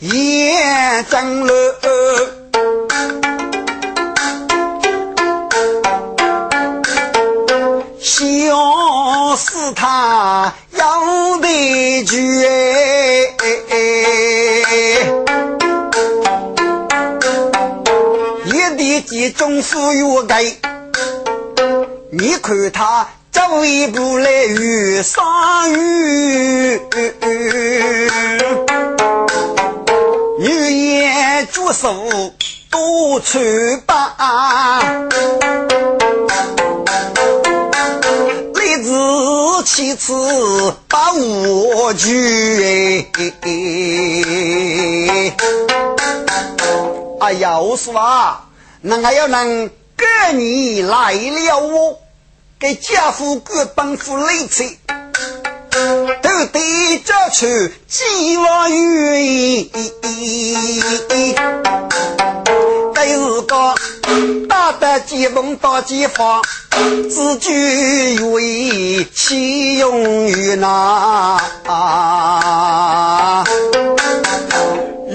眼睁了，笑死他要得绝，一地几种富有该，你看他走一步来遇上雨。女言绝手多穿帮，立志妻子把我娶。哎哎呀，我说啊，那还要能跟你来了我，给家父哥帮扶累车。都得着出几万元，第二个打得几梦到几方，自居为其用于哪？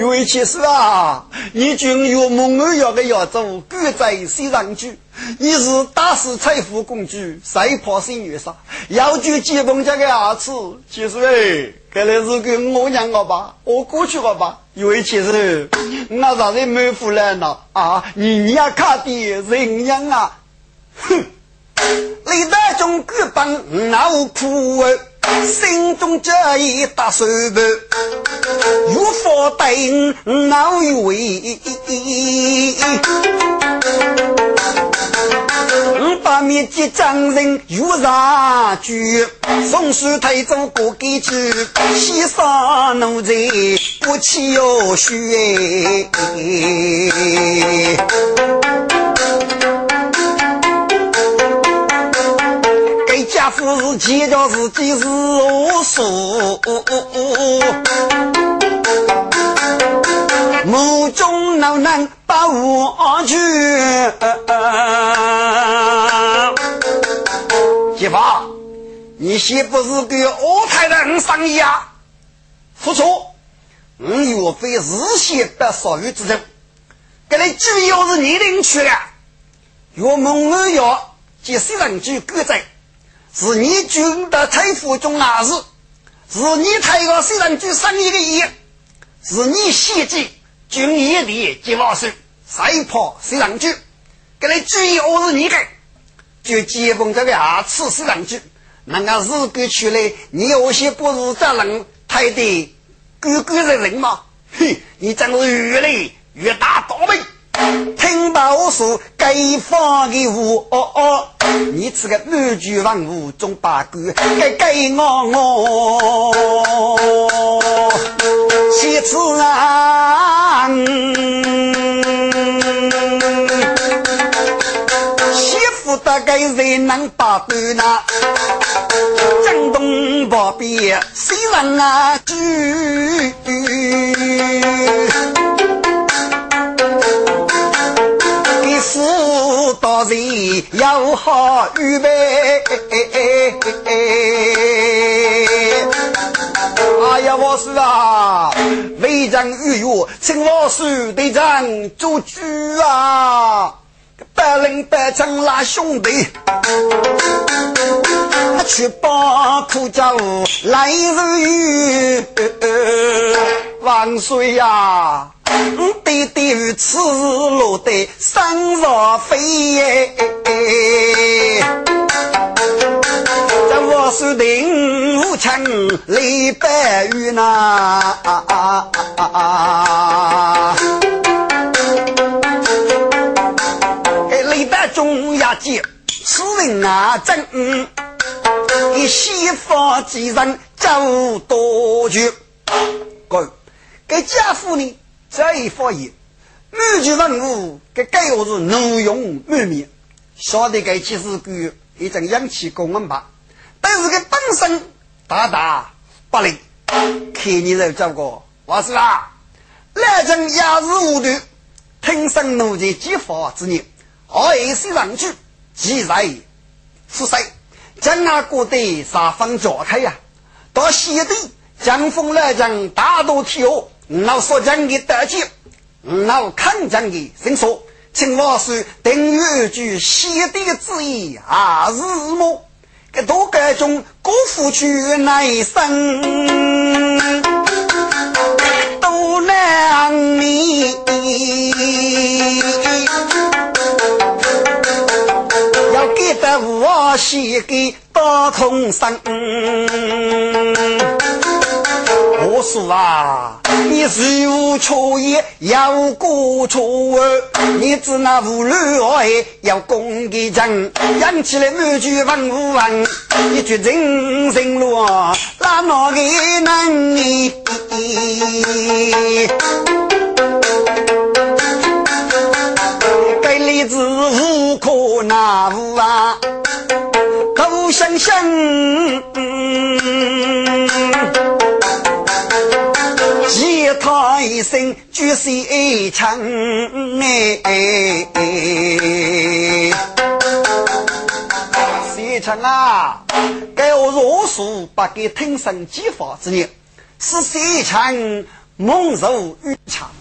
为其实啊，你君有梦儿要个要走，各在西上去。你是打死财富工具，谁怕心女杀？要举基本家的儿子，其实哎，看来是跟我娘我爸，我过去我爸？因为其实那啥人没富来呢啊！你家看的人样啊，哼！你那种狗帮闹苦啊！心中这一大手板，如佛等恼为，把面积将人如上举，松树推走过给去，西山奴才不弃要血。家父是见着自己是我说，目中能能把我去。姐夫，你岂不是给我太太生意啊？不错，我岳飞日先得少于之人，这里主要是你领去了，岳梦二要及西人居各在。是你军的财富中啊是，是你太个虽然就生一个亿，是你献计军业的计划书，谁怕谁上去？给你注意，我是你的，就接风这个牙齿是上去，那个日狗出来，你有些不是这人太的哥哥的人吗？哼，你真是越来越大倒霉！听到我说该放的我，哦哦，你这个满句万物中八哥，该给我我，其次啊，媳妇大概谁能把断呐？江东宝贝谁人啊？举。夫大人要好预备。哎呀，我是啊，为人预约，请我师队长做主啊！百人百将拉兄弟，去把苦家来日雨，万岁呀！爹爹此落得身若飞耶，这我是定无枪李白玉呐，李白中亚杰，此人啊真，一西方几人走多久？哥，给家父呢？这一发言，满句文物给盖我是怒容满面，晓得该其实个一阵氧气公文吧，但是个本身大大不灵，看你这这个，我是啊，来人也是无端，听声奴才激发之念，二是上去，既在出塞，将那国的沙方召开呀，到西地江风来将大渡天河。老所讲的德基，老看讲的伸手，请老师等于句西的之意啊是么？给多个中辜负去来生，都难你要给得我写给大同生。我说啊，你是无错也要过错你只那无路爱要攻给人，养起来满句文武文，你决人生路哪哪个能你？该例子无可拿无啊，可想想。一声，举手一唱，哎，谁唱啊？该我若数不给听声激发之年，是谁唱？梦如玉唱，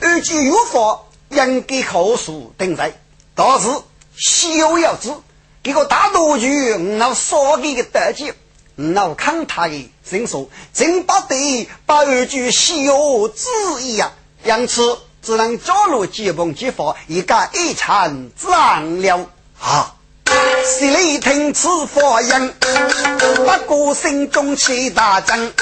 二句有法，应该口述定在。但是需要要知，这个大多句，我少给个得劲。老看他的身手，真不得把二句西游旨意呀，因此只能加入结盟结法，一个一场自然了啊！心里听此发言，不过心中起大震。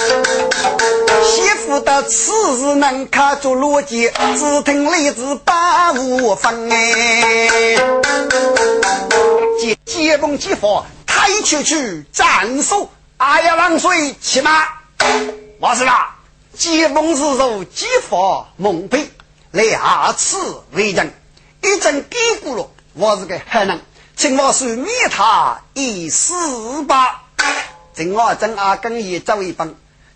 媳妇的此事能看作逻辑，只听例子把无分哎。结结盟结法，抬出去斩首。阿呀，王水骑马，我是啦。疾风之手，疾发蒙蔽，两次为人，一阵嘀咕了。我是个汉人，请我水灭他一死吧。正我正阿更也走一帮，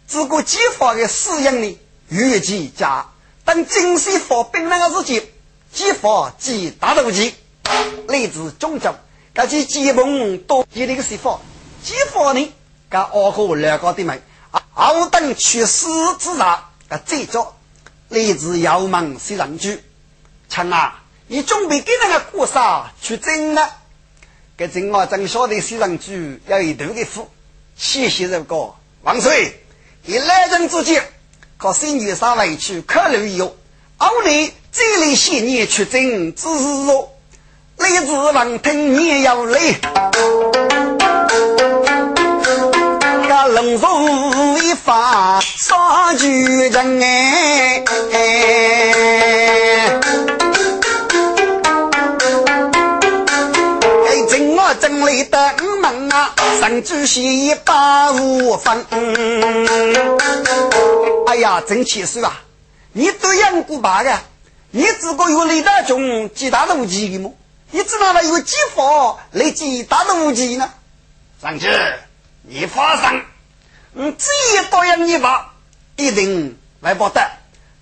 只顾疾发的使用呢，越其家。等精细发兵那个时期，疾发即大斗计，来自中州，这些疾风多一个是法，疾发呢？跟二哥两个的妹，二等去世之日，个最早来自窑门西人居。陈啊，你准备给那个过啥去整了？给整我正晓得西人居要一头的福，谢谢这个王水。以来人之际，可新女啥委屈考虑有，后来这里些年去整，只是说来自王听你要来。龙凤一发杀巨人哎！哎，正我正里的门啊，上主席一把五分。哎呀，真气死啊！你都养过八个，你只个有雷大中几大的武器的么？你知道了有几发来几大的武器呢？上去，你发上。嗯，只要答应你吧，一定来不得。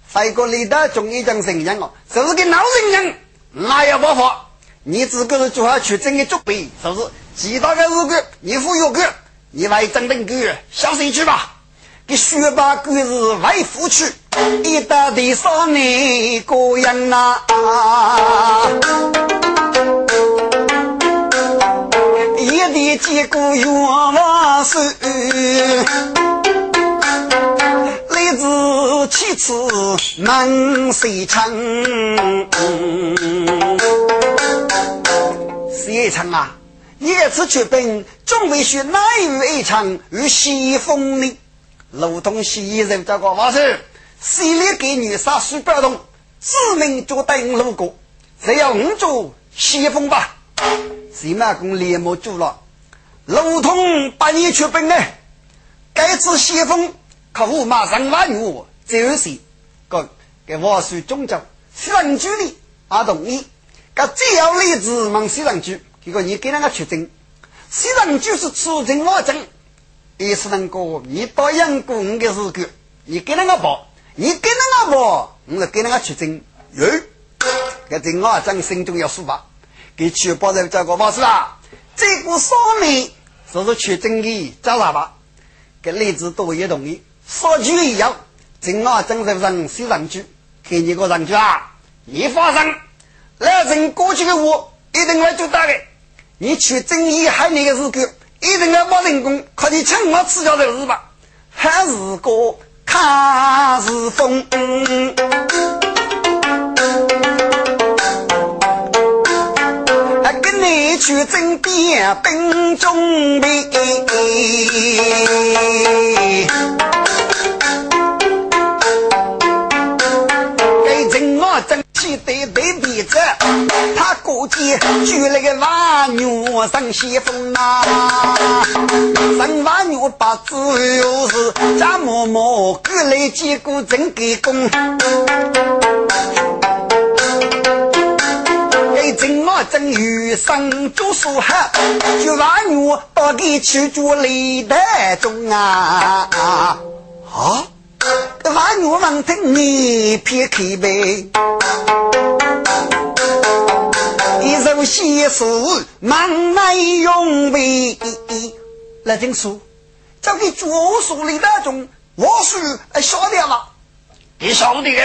飞过里的中一讲神人哦，就是个老人人，那也不法。你自个是做好去整个准备，是不是？其他的如果你忽悠个，你来整顿个小心去吧。给学霸哥是外父去，一打地上你个人呐。一地几个冤枉手，来自七次满水城。谁唱啊？一次出兵，准备学哪一场与西风呢？路东西人这个话是，谁来给女杀水表动？指名就等路过，只要五做西风吧。谁马公连忙住了，路通八年出兵呢？该次先锋可我马上万我就是个给我属中将，西人居里阿同意。个只要例子问西人居，结果你给那个出征，西人居是出征我征，也是能够你答应过我的事个，你给那个报，你给那个报，我就给那个出征。哟，这征我征心中要数吧。给确保人这个方式啊，这个上面就是去整理找喇叭？给例子都也同意，说句一样，正啊正在上西上去，给你个人去啊！你发生，来人过去的话，一定会做到的。你去正义害你的事故，一定要把人工，靠你抢我吃掉的是吧？还是个看是风。去征边兵中备，给人我争气对对比着，他估计就那个王牛上西风啊，上王牛把自由是家嬷嬷过来结果真给功。正我正遇上做书汉，就把我到底去做雷台中啊！啊，把我们听你撇开呗，一首写诗忙来用呗。来听书，交给做书雷台中，我是晓得了，你晓得的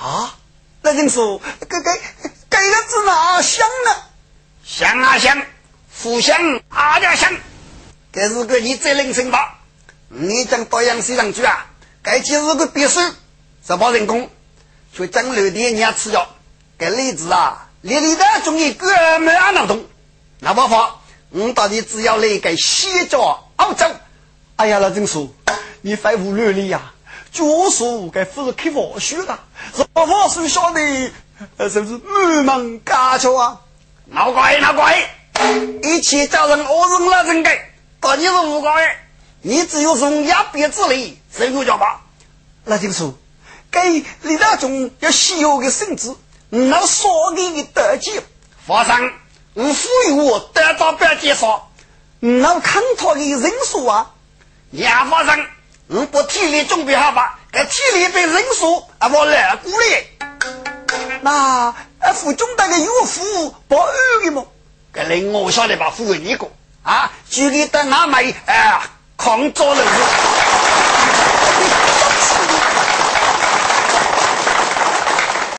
啊？来听书，给给。这个字哪香呢？香啊香，互相阿家香。这是个你责任心吧？你将到阳西上去啊？该就是个别墅，十八人工，去整楼的你要吃药。这例子啊，里里的中医根没安能懂。那不法，我到底只要来个西郊澳洲。哎呀，老郑叔，你废物乱理呀！教书该不是开佛书的，是佛书晓得。是不是满门家教啊？老怪老怪，一切叫人恶人来人改，到你是无怪，你只有从压边之力，谁我叫吧？那就说，给李大忠要稀有的圣旨，那所给的德基，发生，我赋予我得到不要介绍，那看他的人数啊，也发生，我把体力准备好吧？给体力被人数啊，我来鼓励。那府中的个服务保安的么？这里我晓得把夫人一个啊，就给等阿妹哎，抗造了。